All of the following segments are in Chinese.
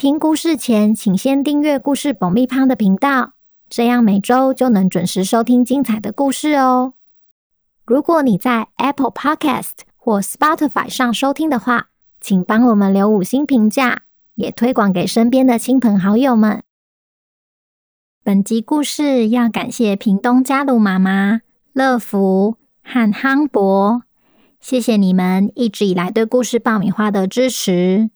听故事前，请先订阅“故事爆米花”的频道，这样每周就能准时收听精彩的故事哦。如果你在 Apple Podcast 或 Spotify 上收听的话，请帮我们留五星评价，也推广给身边的亲朋好友们。本集故事要感谢屏东加鲁妈妈、乐福和夯博，谢谢你们一直以来对故事爆米花的支持。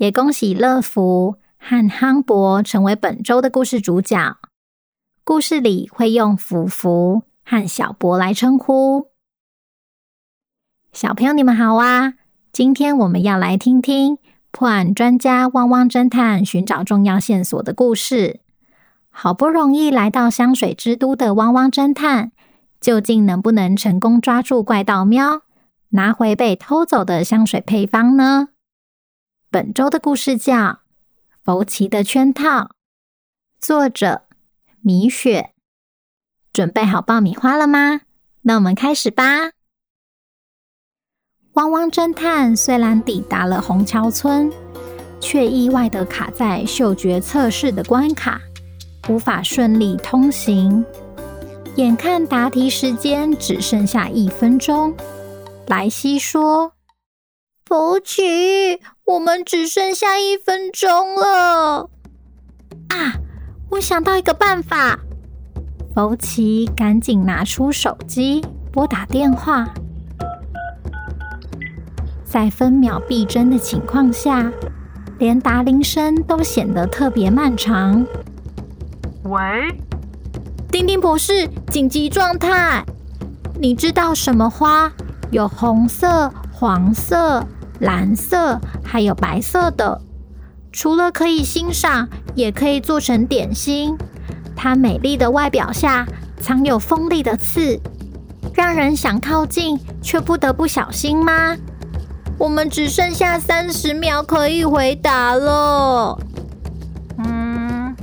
也恭喜乐福和夯博成为本周的故事主角。故事里会用福福和小博来称呼。小朋友，你们好啊！今天我们要来听听破案专家汪汪侦探寻找重要线索的故事。好不容易来到香水之都的汪汪侦探，究竟能不能成功抓住怪盗喵，拿回被偷走的香水配方呢？本周的故事叫《福奇的圈套》，作者米雪。准备好爆米花了吗？那我们开始吧。汪汪侦探虽然抵达了虹桥村，却意外地卡在嗅觉测试的关卡，无法顺利通行。眼看答题时间只剩下一分钟，莱西说。福奇，我们只剩下一分钟了啊！我想到一个办法。福奇赶紧拿出手机拨打电话，在分秒必争的情况下，连答铃声都显得特别漫长。喂，丁丁博士，紧急状态！你知道什么花有红色、黄色？蓝色还有白色的，除了可以欣赏，也可以做成点心。它美丽的外表下藏有锋利的刺，让人想靠近却不得不小心吗？我们只剩下三十秒可以回答了。嗯，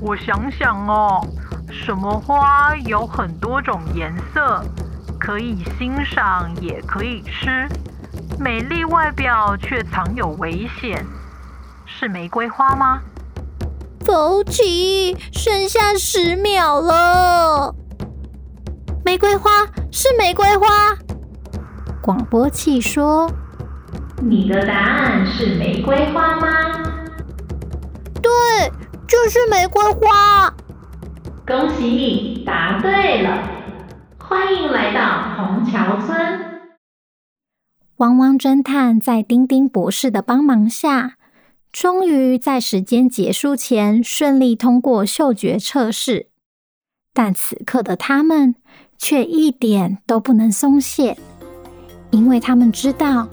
我想想哦，什么花有很多种颜色，可以欣赏，也可以吃。美丽外表却藏有危险，是玫瑰花吗？福奇，剩下十秒了。玫瑰花是玫瑰花。广播器说：“你的答案是玫瑰花吗？”对，就是玫瑰花。恭喜你答对了，欢迎来到虹桥村。汪汪侦探在丁丁博士的帮忙下，终于在时间结束前顺利通过嗅觉测试。但此刻的他们却一点都不能松懈，因为他们知道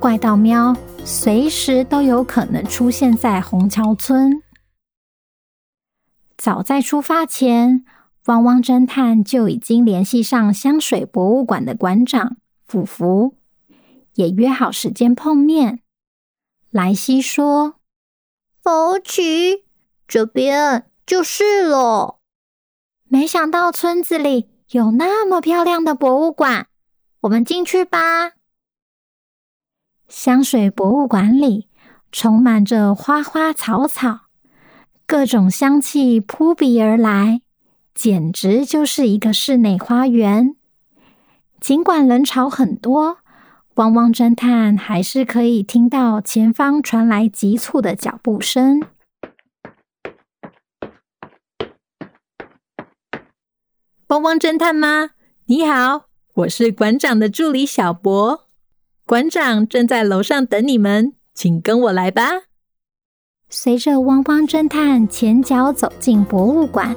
怪盗喵随时都有可能出现在虹桥村。早在出发前，汪汪侦探就已经联系上香水博物馆的馆长福福。也约好时间碰面。莱西说：“福奇，这边就是了。没想到村子里有那么漂亮的博物馆，我们进去吧。”香水博物馆里充满着花花草草，各种香气扑鼻而来，简直就是一个室内花园。尽管人潮很多。汪汪侦探还是可以听到前方传来急促的脚步声。汪汪侦探吗？你好，我是馆长的助理小博。馆长正在楼上等你们，请跟我来吧。随着汪汪侦探前脚走进博物馆，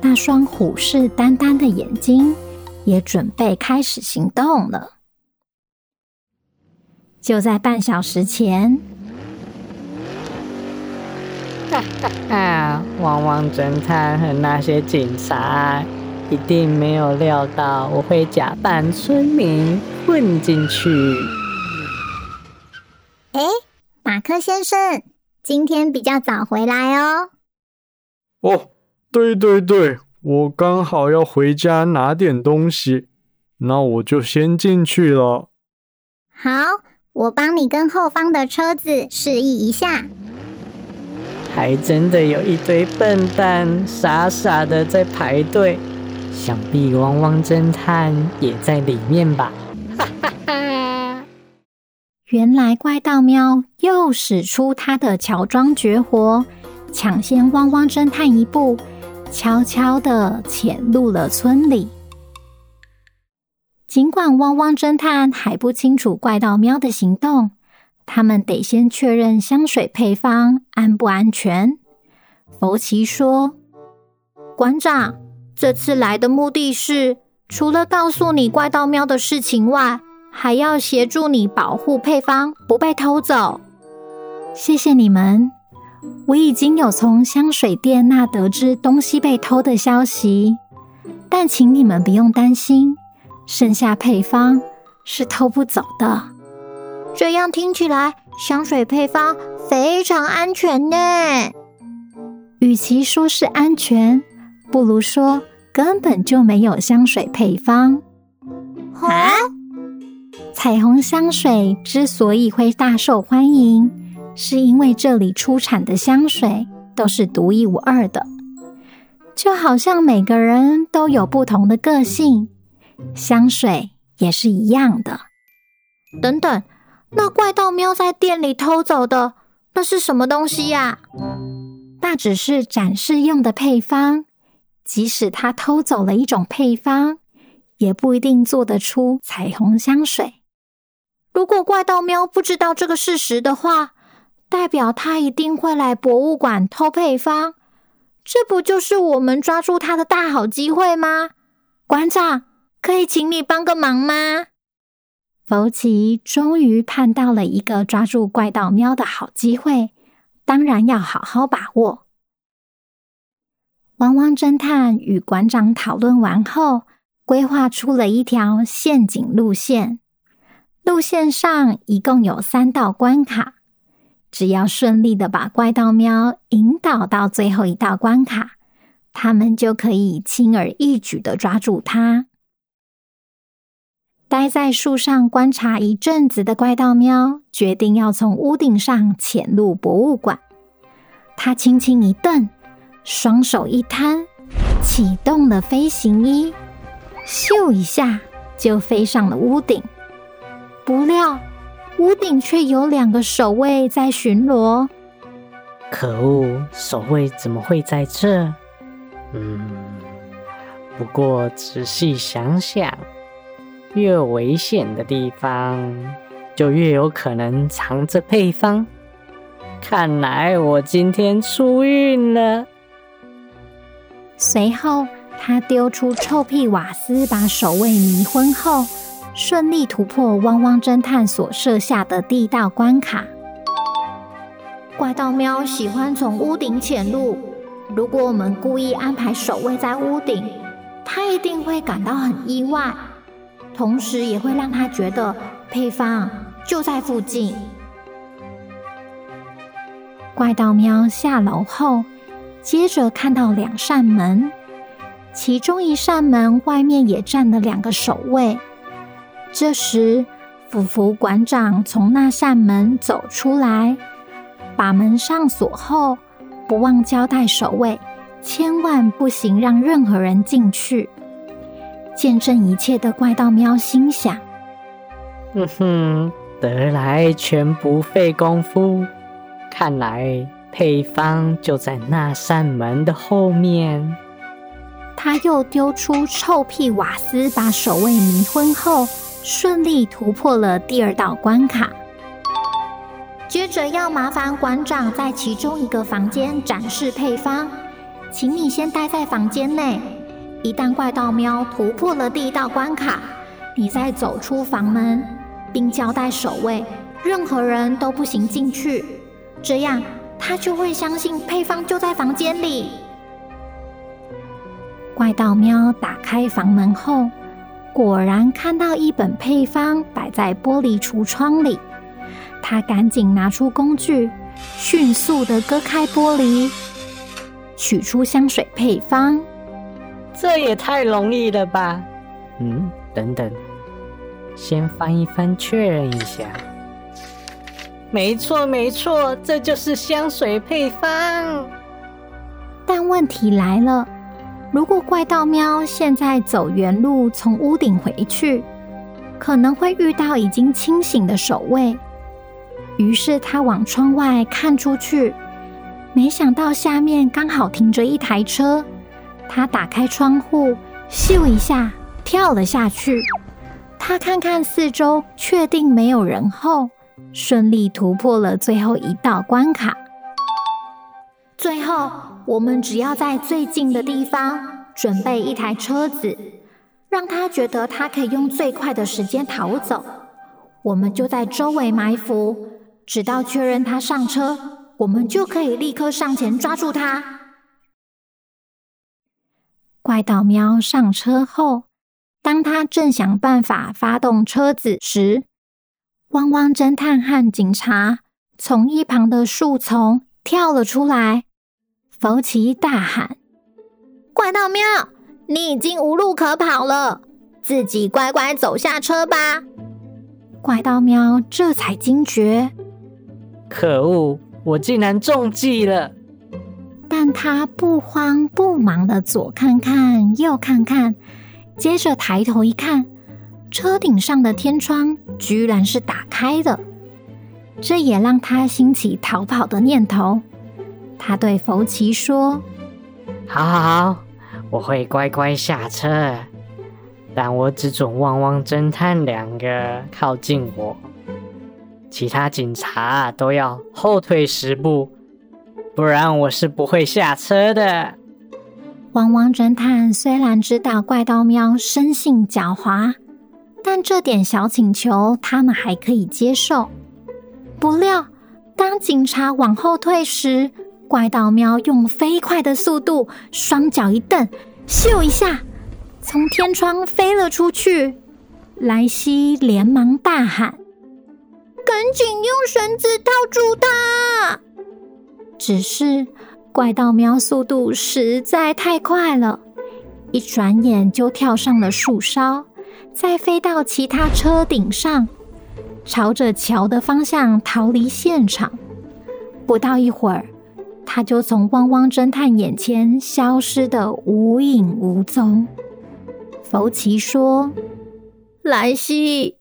那双虎视眈眈的眼睛也准备开始行动了。就在半小时前，哈哈哈！汪汪侦探和那些警察一定没有料到我会假扮村民混进去。哎，马克先生，今天比较早回来哦。哦，对对对，我刚好要回家拿点东西，那我就先进去了。好，我帮你跟后方的车子示意一下。还真的有一堆笨蛋傻傻的在排队，想必汪汪侦探也在里面吧？哈哈哈！原来怪盗喵又使出他的乔装绝活，抢先汪汪侦探一步，悄悄的潜入了村里。尽管汪汪侦探还不清楚怪盗喵的行动。他们得先确认香水配方安不安全。福奇说：“馆长，这次来的目的是，除了告诉你怪盗喵的事情外，还要协助你保护配方不被偷走。谢谢你们，我已经有从香水店那得知东西被偷的消息，但请你们不用担心，剩下配方是偷不走的。”这样听起来，香水配方非常安全呢。与其说是安全，不如说根本就没有香水配方。啊？彩虹香水之所以会大受欢迎，是因为这里出产的香水都是独一无二的，就好像每个人都有不同的个性，香水也是一样的。等等。那怪盗喵在店里偷走的，那是什么东西呀？那只是展示用的配方。即使他偷走了一种配方，也不一定做得出彩虹香水。如果怪盗喵不知道这个事实的话，代表他一定会来博物馆偷配方。这不就是我们抓住他的大好机会吗？馆长，可以请你帮个忙吗？福奇终于盼到了一个抓住怪盗喵的好机会，当然要好好把握。汪汪侦探与馆长讨论完后，规划出了一条陷阱路线。路线上一共有三道关卡，只要顺利的把怪盗喵引导到最后一道关卡，他们就可以轻而易举的抓住它。待在树上观察一阵子的怪盗喵，决定要从屋顶上潜入博物馆。他轻轻一蹬，双手一摊，启动了飞行衣，咻一下就飞上了屋顶。不料，屋顶却有两个守卫在巡逻。可恶，守卫怎么会在这？嗯，不过仔细想想。越危险的地方，就越有可能藏着配方。看来我今天出运了。随后，他丢出臭屁瓦斯，把守卫迷昏后，顺利突破汪汪侦探所设下的第一道关卡。怪盗喵喜欢从屋顶潜入，如果我们故意安排守卫在屋顶，他一定会感到很意外。同时也会让他觉得配方就在附近。怪盗喵下楼后，接着看到两扇门，其中一扇门外面也站了两个守卫。这时，福福馆长从那扇门走出来，把门上锁后，不忘交代守卫，千万不行让任何人进去。见证一切的怪盗喵心想：“嗯哼，得来全不费功夫。看来配方就在那扇门的后面。”他又丢出臭屁瓦斯，把守卫迷昏后，顺利突破了第二道关卡。接着要麻烦馆长在其中一个房间展示配方，请你先待在房间内。一旦怪盗喵突破了第一道关卡，你再走出房门，并交代守卫，任何人都不行进去。这样他就会相信配方就在房间里。怪盗喵打开房门后，果然看到一本配方摆在玻璃橱窗里。他赶紧拿出工具，迅速地割开玻璃，取出香水配方。这也太容易了吧？嗯，等等，先翻一翻，确认一下。没错，没错，这就是香水配方。但问题来了，如果怪盗喵现在走原路从屋顶回去，可能会遇到已经清醒的守卫。于是他往窗外看出去，没想到下面刚好停着一台车。他打开窗户，咻一下跳了下去。他看看四周，确定没有人后，顺利突破了最后一道关卡。最后，我们只要在最近的地方准备一台车子，让他觉得他可以用最快的时间逃走。我们就在周围埋伏。直到确认他上车，我们就可以立刻上前抓住他。怪盗喵上车后，当他正想办法发动车子时，汪汪侦探和警察从一旁的树丛跳了出来。福奇大喊：“怪盗喵，你已经无路可跑了，自己乖乖走下车吧！”怪盗喵这才惊觉。可恶！我竟然中计了。他不慌不忙的左看看右看看，接着抬头一看，车顶上的天窗居然是打开的，这也让他兴起逃跑的念头。他对福奇说：“好好好，我会乖乖下车，但我只准汪汪侦探两个靠近我。”其他警察都要后退十步，不然我是不会下车的。汪汪侦探虽然知道怪盗喵生性狡猾，但这点小请求他们还可以接受。不料，当警察往后退时，怪盗喵用飞快的速度，双脚一蹬，咻一下，从天窗飞了出去。莱西连忙大喊。赶紧用绳子套住它！只是怪盗喵速度实在太快了，一转眼就跳上了树梢，再飞到其他车顶上，朝着桥的方向逃离现场。不到一会儿，他就从汪汪侦探眼前消失的无影无踪。福奇说：“莱西，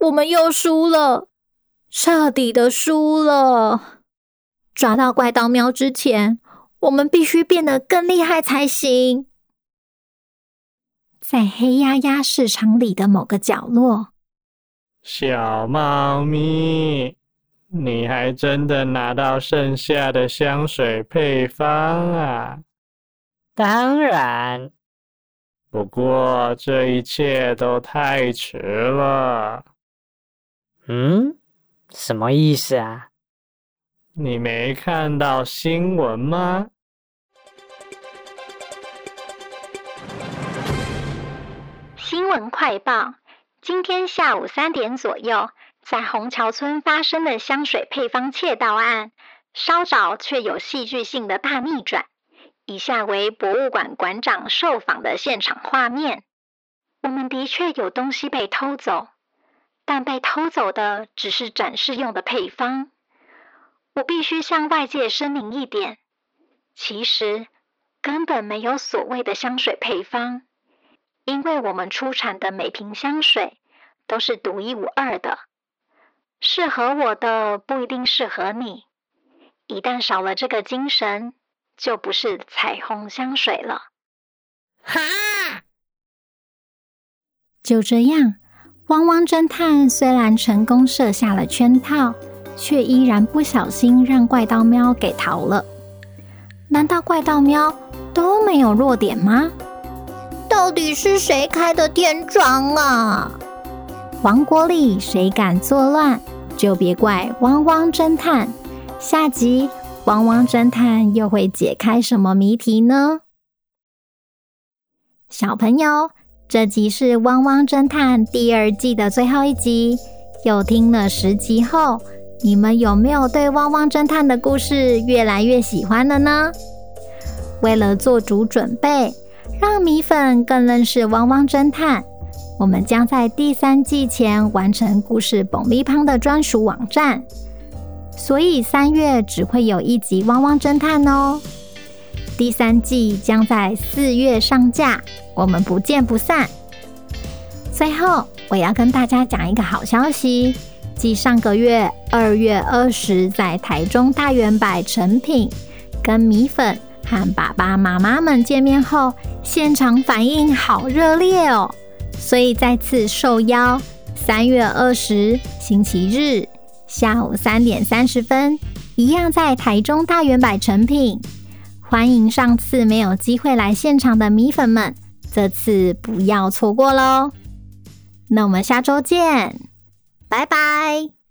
我们又输了。”彻底的输了！抓到怪盗喵之前，我们必须变得更厉害才行。在黑压压市场里的某个角落，小猫咪，你还真的拿到剩下的香水配方啊？当然，不过这一切都太迟了。嗯？什么意思啊？你没看到新闻吗？新闻快报：今天下午三点左右，在虹桥村发生的香水配方窃盗案，稍早却有戏剧性的大逆转。以下为博物馆馆长受访的现场画面：我们的确有东西被偷走。但被偷走的只是展示用的配方。我必须向外界声明一点：其实根本没有所谓的香水配方，因为我们出产的每瓶香水都是独一无二的，适合我的不一定适合你。一旦少了这个精神，就不是彩虹香水了。哈！就这样。汪汪侦探虽然成功设下了圈套，却依然不小心让怪盗喵给逃了。难道怪盗喵都没有弱点吗？到底是谁开的天窗啊？王国里谁敢作乱，就别怪汪汪侦探。下集汪汪侦探又会解开什么谜题呢？小朋友，这集是《汪汪侦探》第二季的最后一集。又听了十集后，你们有没有对《汪汪侦探》的故事越来越喜欢了呢？为了做足准备，让米粉更认识汪汪侦探，我们将在第三季前完成故事爆米花的专属网站。所以三月只会有一集《汪汪侦探》哦。第三季将在四月上架，我们不见不散。最后，我要跟大家讲一个好消息，继上个月二月二十在台中大远百诚品跟米粉和爸爸妈妈们见面后，现场反应好热烈哦，所以再次受邀，三月二十星期日下午三点三十分，一样在台中大远百诚品，欢迎上次没有机会来现场的米粉们，这次不要错过喽。那我们下周见，拜拜。